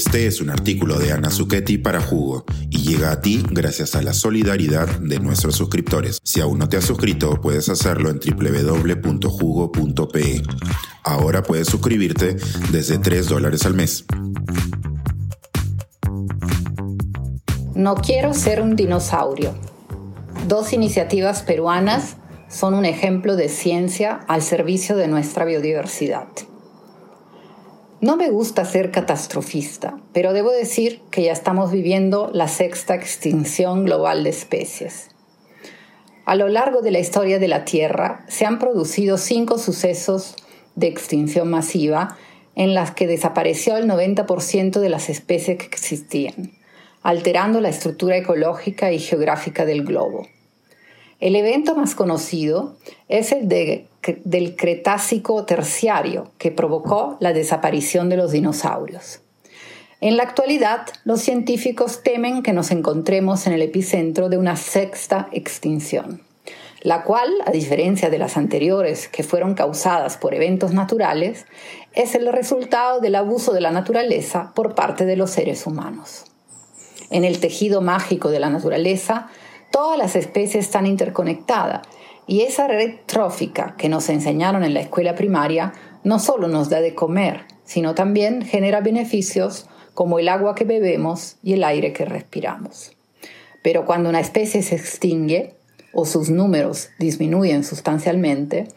Este es un artículo de Ana Zucchetti para Jugo y llega a ti gracias a la solidaridad de nuestros suscriptores. Si aún no te has suscrito, puedes hacerlo en www.jugo.pe. Ahora puedes suscribirte desde 3 dólares al mes. No quiero ser un dinosaurio. Dos iniciativas peruanas son un ejemplo de ciencia al servicio de nuestra biodiversidad. No me gusta ser catastrofista, pero debo decir que ya estamos viviendo la sexta extinción global de especies. A lo largo de la historia de la Tierra se han producido cinco sucesos de extinción masiva en las que desapareció el 90% de las especies que existían, alterando la estructura ecológica y geográfica del globo. El evento más conocido es el del Cretácico terciario, que provocó la desaparición de los dinosaurios. En la actualidad, los científicos temen que nos encontremos en el epicentro de una sexta extinción, la cual, a diferencia de las anteriores que fueron causadas por eventos naturales, es el resultado del abuso de la naturaleza por parte de los seres humanos. En el tejido mágico de la naturaleza Todas las especies están interconectadas y esa red trófica que nos enseñaron en la escuela primaria no solo nos da de comer, sino también genera beneficios como el agua que bebemos y el aire que respiramos. Pero cuando una especie se extingue o sus números disminuyen sustancialmente,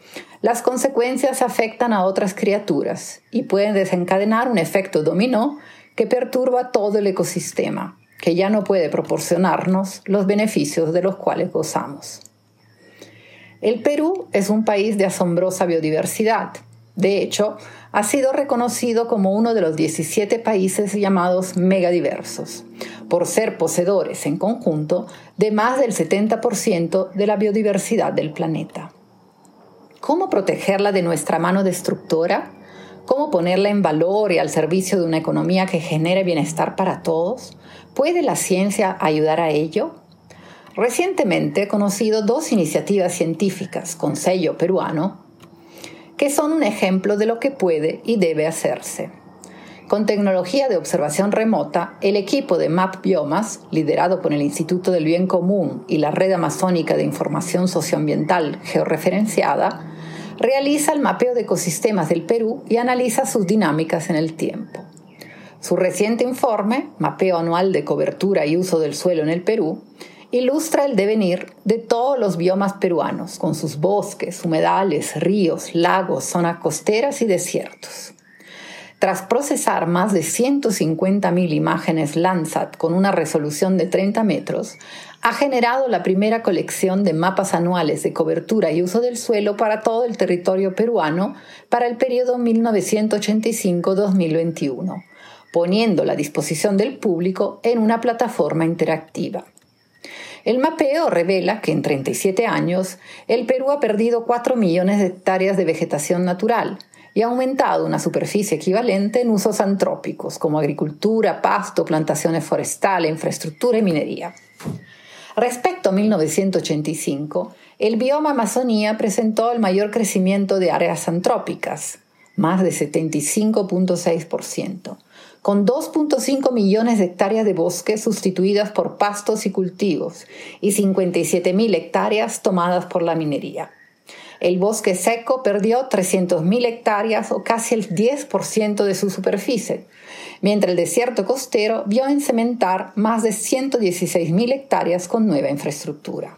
las consecuencias afectan a otras criaturas y pueden desencadenar un efecto dominó que perturba todo el ecosistema, que ya no puede proporcionarnos los beneficios de los cuales gozamos. El Perú es un país de asombrosa biodiversidad. De hecho, ha sido reconocido como uno de los 17 países llamados megadiversos, por ser poseedores en conjunto de más del 70% de la biodiversidad del planeta. ¿Cómo protegerla de nuestra mano destructora? ¿Cómo ponerla en valor y al servicio de una economía que genere bienestar para todos? ¿Puede la ciencia ayudar a ello? Recientemente he conocido dos iniciativas científicas con sello peruano que son un ejemplo de lo que puede y debe hacerse. Con tecnología de observación remota, el equipo de MAP Biomas, liderado por el Instituto del Bien Común y la Red Amazónica de Información Socioambiental Georreferenciada, realiza el mapeo de ecosistemas del Perú y analiza sus dinámicas en el tiempo. Su reciente informe, Mapeo Anual de Cobertura y Uso del Suelo en el Perú, ilustra el devenir de todos los biomas peruanos, con sus bosques, humedales, ríos, lagos, zonas costeras y desiertos. Tras procesar más de 150.000 imágenes Landsat con una resolución de 30 metros, ha generado la primera colección de mapas anuales de cobertura y uso del suelo para todo el territorio peruano para el periodo 1985-2021 poniendo la disposición del público en una plataforma interactiva. El mapeo revela que en 37 años el Perú ha perdido 4 millones de hectáreas de vegetación natural y ha aumentado una superficie equivalente en usos antrópicos como agricultura, pasto, plantaciones forestales, infraestructura y minería. Respecto a 1985, el bioma Amazonía presentó el mayor crecimiento de áreas antrópicas, más de 75.6%, con 2.5 millones de hectáreas de bosque sustituidas por pastos y cultivos y 57.000 hectáreas tomadas por la minería. El bosque seco perdió 300.000 hectáreas o casi el 10% de su superficie, mientras el desierto costero vio en cementar más de 116.000 hectáreas con nueva infraestructura.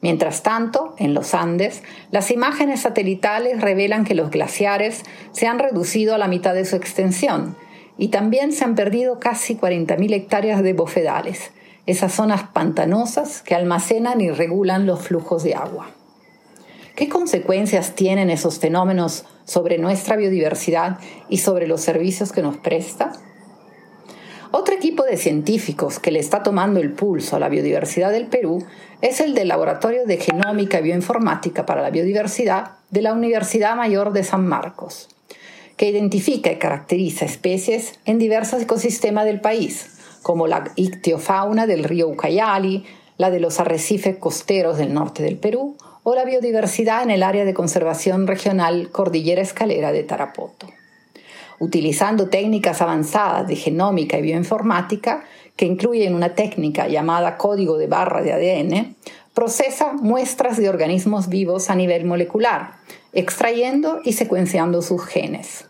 Mientras tanto, en los Andes, las imágenes satelitales revelan que los glaciares se han reducido a la mitad de su extensión y también se han perdido casi 40.000 hectáreas de bofedales, esas zonas pantanosas que almacenan y regulan los flujos de agua. ¿Qué consecuencias tienen esos fenómenos sobre nuestra biodiversidad y sobre los servicios que nos presta? Otro equipo de científicos que le está tomando el pulso a la biodiversidad del Perú es el del Laboratorio de Genómica y Bioinformática para la Biodiversidad de la Universidad Mayor de San Marcos que identifica y caracteriza especies en diversos ecosistemas del país, como la ictiofauna del río Ucayali, la de los arrecifes costeros del norte del Perú o la biodiversidad en el área de conservación regional Cordillera Escalera de Tarapoto. utilizando técnicas avanzadas de genómica y bioinformática, que incluyen una técnica llamada código de barra de ADN, procesa muestras de organismos vivos a nivel molecular, extrayendo y secuenciando sus genes.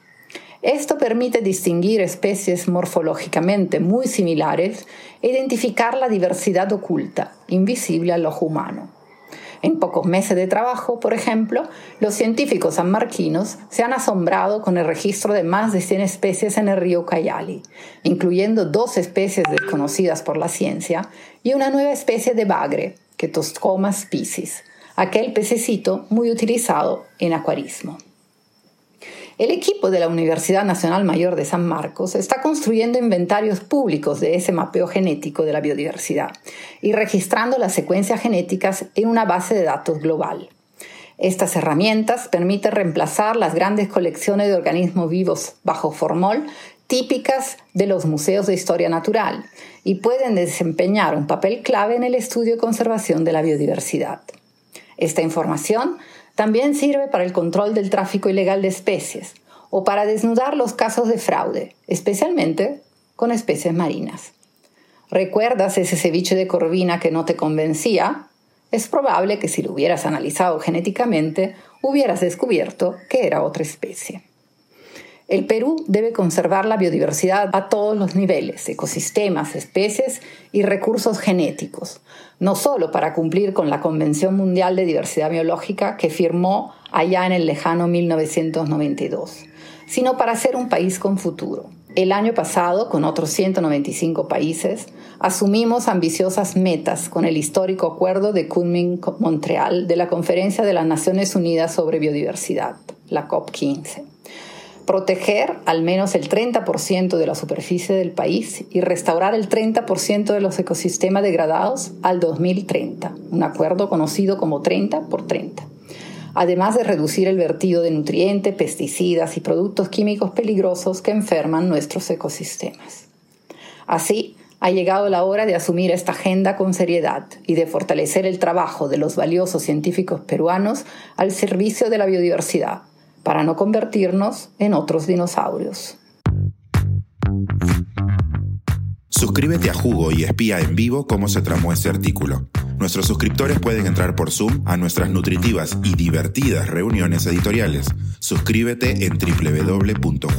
Esto permite distinguir especies morfológicamente muy similares e identificar la diversidad oculta, invisible al ojo humano. En pocos meses de trabajo, por ejemplo, los científicos sanmarquinos se han asombrado con el registro de más de 100 especies en el río Cayali, incluyendo dos especies desconocidas por la ciencia y una nueva especie de bagre, Ketoscoma species, aquel pececito muy utilizado en acuarismo. El equipo de la Universidad Nacional Mayor de San Marcos está construyendo inventarios públicos de ese mapeo genético de la biodiversidad y registrando las secuencias genéticas en una base de datos global. Estas herramientas permiten reemplazar las grandes colecciones de organismos vivos bajo formol típicas de los museos de historia natural y pueden desempeñar un papel clave en el estudio y conservación de la biodiversidad. Esta información también sirve para el control del tráfico ilegal de especies o para desnudar los casos de fraude, especialmente con especies marinas. ¿Recuerdas ese ceviche de corvina que no te convencía? Es probable que si lo hubieras analizado genéticamente, hubieras descubierto que era otra especie. El Perú debe conservar la biodiversidad a todos los niveles, ecosistemas, especies y recursos genéticos, no solo para cumplir con la Convención Mundial de Diversidad Biológica que firmó allá en el lejano 1992, sino para ser un país con futuro. El año pasado, con otros 195 países, asumimos ambiciosas metas con el histórico acuerdo de Kunming-Montreal de la Conferencia de las Naciones Unidas sobre Biodiversidad, la COP15 proteger al menos el 30% de la superficie del país y restaurar el 30% de los ecosistemas degradados al 2030, un acuerdo conocido como 30 por 30. Además de reducir el vertido de nutrientes, pesticidas y productos químicos peligrosos que enferman nuestros ecosistemas. Así, ha llegado la hora de asumir esta agenda con seriedad y de fortalecer el trabajo de los valiosos científicos peruanos al servicio de la biodiversidad para no convertirnos en otros dinosaurios. Suscríbete a Jugo y espía en vivo cómo se tramó este artículo. Nuestros suscriptores pueden entrar por Zoom a nuestras nutritivas y divertidas reuniones editoriales. Suscríbete en www.jugo.p.